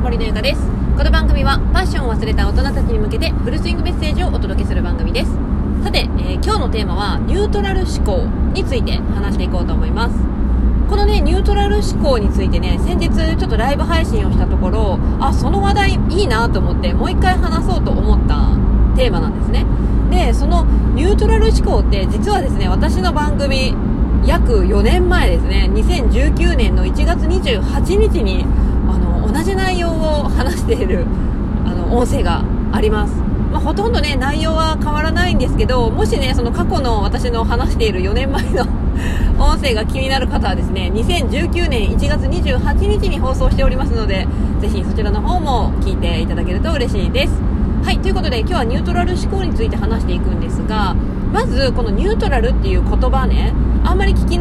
森のゆかです。この番組はパッションを忘れた大人たちに向けてフルスイングメッセージをお届けする番組です。さて、えー、今日のテーマはニュートラル思考について話していこうと思います。このねニュートラル思考についてね先日ちょっとライブ配信をしたところあその話題いいなと思ってもう一回話そうと思ったテーマなんですね。でそのニュートラル思考って実はですね私の番組約4年前ですね2019年の1月28日に同じ内容を話しているあの音声があります、まあ、ほとんどね内容は変わらないんですけどもしねその過去の私の話している4年前の 音声が気になる方はですね2019年1月28日に放送しておりますのでぜひそちらの方も聞いていただけると嬉しいです。はいということで今日はニュートラル思考について話していくんですがまずこのニュートラルっていう言葉ねあんまり聞き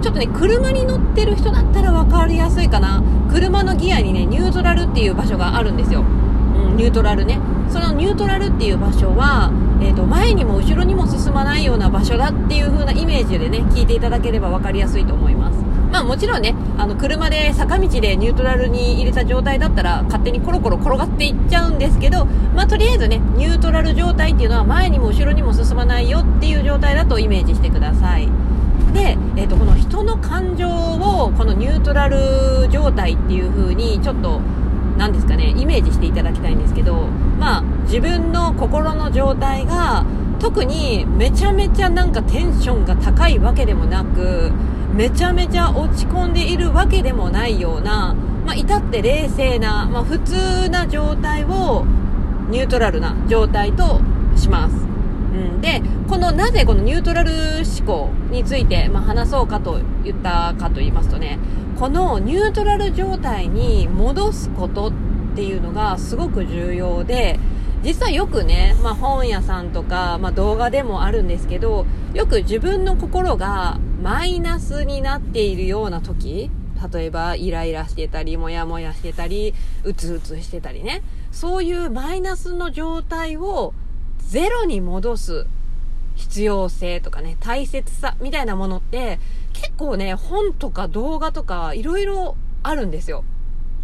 ちょっとね車に乗ってる人だったら分かりやすいかな。車のギアにねニュートラルっていう場所があるんですよ、うん、ニュートラルね。そのニュートラルっていう場所は、えーと、前にも後ろにも進まないような場所だっていう風なイメージでね聞いていただければ分かりやすいと思います。まあもちろんね、あの車で坂道でニュートラルに入れた状態だったら勝手にコロコロ転がっていっちゃうんですけど、まあとりあえずね、ニュートラル状態っていうのは前にも後ろにも進まないよっていう状態だとイメージしてください。で、えー、とこの人の感情をこのニュートラル状態っていう風にちょっと何ですかねイメージしていただきたいんですけどまあ自分の心の状態が特にめちゃめちゃなんかテンションが高いわけでもなくめちゃめちゃ落ち込んでいるわけでもないような、まあ、至って冷静な、まあ、普通な状態をニュートラルな状態とします。うん、で、このなぜこのニュートラル思考について、まあ、話そうかと言ったかと言いますとね、このニュートラル状態に戻すことっていうのがすごく重要で、実はよくね、まあ、本屋さんとか、まあ、動画でもあるんですけど、よく自分の心がマイナスになっているような時、例えばイライラしてたり、モヤモヤしてたり、うつうつしてたりね、そういうマイナスの状態をゼロに戻す必要性とかね、大切さみたいなものって結構ね、本とか動画とかいろいろあるんですよ。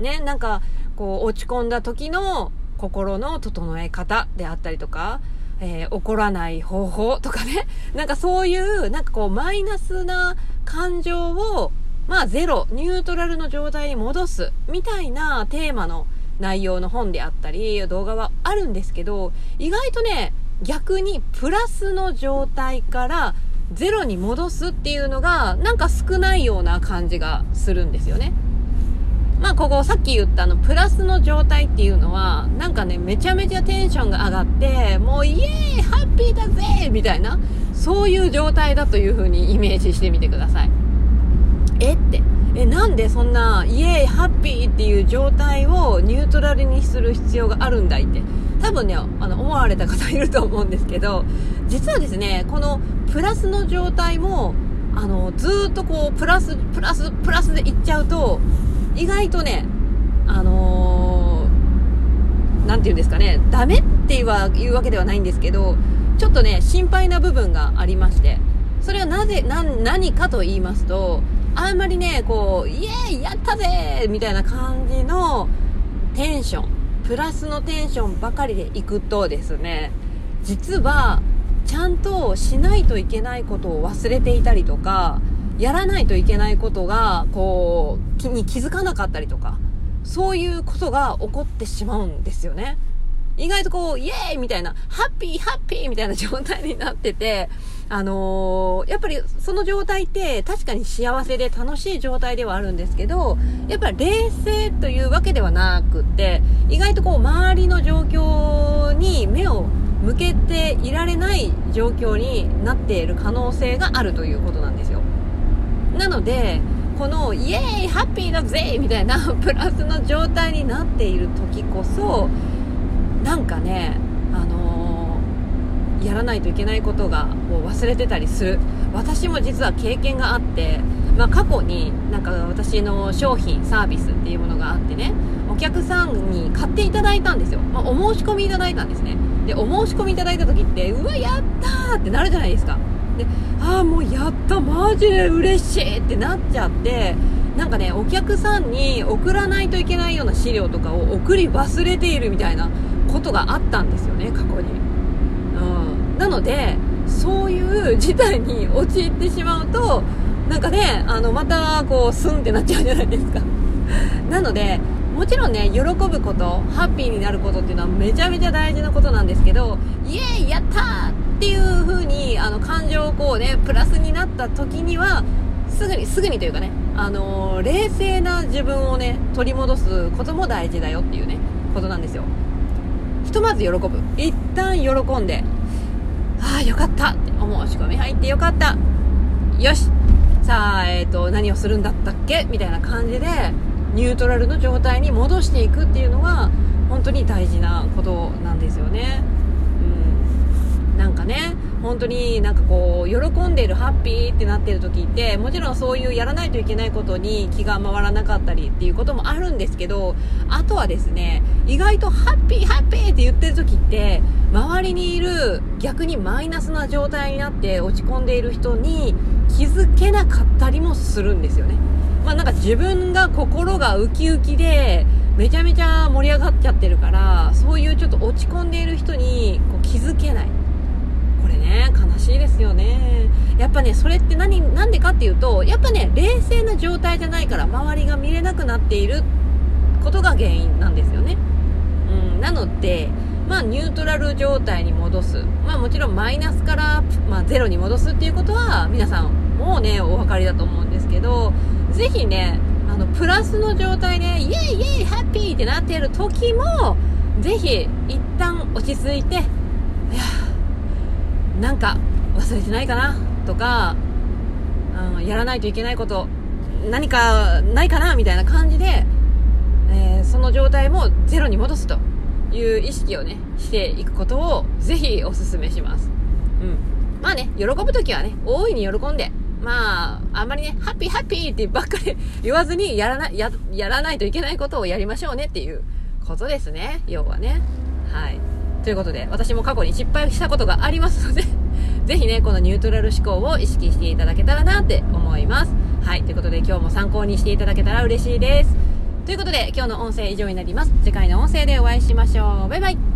ね、なんかこう落ち込んだ時の心の整え方であったりとか、えー、怒らない方法とかね、なんかそういう、なんかこう、マイナスな感情を、まあゼロ、ニュートラルの状態に戻す、みたいなテーマの内容の本であったり、動画はあるんですけど、意外とね、逆にプラスの状態からゼロに戻すっていうのが、なんか少ないような感じがするんですよね。まあここさっき言ったあのプラスの状態っていうのはなんかねめちゃめちゃテンションが上がってもうイエーイハッピーだぜみたいなそういう状態だという風にイメージしてみてくださいえってえなんでそんなイエーイハッピーっていう状態をニュートラルにする必要があるんだいって。多分ねあの思われた方いると思うんですけど実はですねこのプラスの状態もあのずっとこうプラスプラスプラスでいっちゃうと意外とね、あのー、なんて言うんですかね、ダメって言うわけではないんですけど、ちょっとね、心配な部分がありまして、それはなぜ、な、何かと言いますと、あんまりね、こう、イエーイやったぜみたいな感じのテンション、プラスのテンションばかりでいくとですね、実は、ちゃんとしないといけないことを忘れていたりとか、やらないといけないことが、こう、気に気づかなかったりとか、そういうことが起こってしまうんですよね。意外とこう、イエーイみたいな、ハッピーハッピーみたいな状態になってて、あのー、やっぱりその状態って確かに幸せで楽しい状態ではあるんですけど、やっぱり冷静というわけではなくって、意外とこう、周りの状況に目を向けていられない状況になっている可能性があるということなんですよ。なのでこのイエーイハッピーだぜみたいなプラスの状態になっている時こそなんかねあのー、やらないといけないことがこう忘れてたりする。私も実は経験があって、まあ、過去になんか私の商品サービスっていうものがあってねお客さんに買っていただいたんですよ、まあ、お申し込みいただいたんですね。でお申し込みいただいた時ってうわやったーってなるじゃないですか。でああもうやったマジで嬉しいってなっちゃってなんかねお客さんに送らないといけないような資料とかを送り忘れているみたいなことがあったんですよね過去に、うん、なのでそういう事態に陥ってしまうとなんかねあのまたこうスンってなっちゃうじゃないですか。なのでもちろんね喜ぶことハッピーになることっていうのはめちゃめちゃ大事なことなんですけどイエーイやったーっていう風にあの感情をこうねプラスになった時にはすぐにすぐにというかね、あのー、冷静な自分をね取り戻すことも大事だよっていうねことなんですよ。とまず喜ぶ。一旦喜んでああよかった。ってお申し込み入ってよかった。よし。さあ、えっ、ー、と何をするんだったっけ？みたいな感じでニュートラルの状態に戻していくっていうのは本当に大事なことなんですよね。うん、なんかね本当になんかこう喜んでいるハッピーってなってる時ってもちろんそういうやらないといけないことに気が回らなかったりっていうこともあるんですけどあとはですね意外とハッピーハッピーって言ってる時って周りにいる逆にマイナスな状態になって落ち込んでいる人に気づけなかったりもするんですよね。まあなんか自分が心がウキウキで、めちゃめちゃ盛り上がっちゃってるから、そういうちょっと落ち込んでいる人にこう気づけない。れね、悲しいですよね。やっぱね、それって何、なんでかっていうと、やっぱね、冷静な状態じゃないから周りが見れなくなっていることが原因なんですよね。うん、なので、まあ、ニュートラル状態に戻す。まあ、もちろんマイナスから、まあ、ゼロに戻すっていうことは、皆さんもうね、お分かりだと思うんですけど、ぜひね、あの、プラスの状態で、イェイイェイハッピーってなっている時も、ぜひ、一旦落ち着いて、いやなんか忘れてないかなとか、うん、やらないといけないこと、何かないかなみたいな感じで、えー、その状態もゼロに戻すという意識をね、していくことをぜひお勧めします。うん。まあね、喜ぶときはね、大いに喜んで、まあ、あんまりね、ハッピーハッピーってばっかり 言わずにやらな、や、やらないといけないことをやりましょうねっていうことですね。要はね。はい。ということで、私も過去に失敗したことがありますので ぜひね、このニュートラル思考を意識していただけたらなって思います。はい。ということで、今日も参考にしていただけたら嬉しいです。ということで、今日の音声以上になります。次回の音声でお会いしましょう。バイバイ。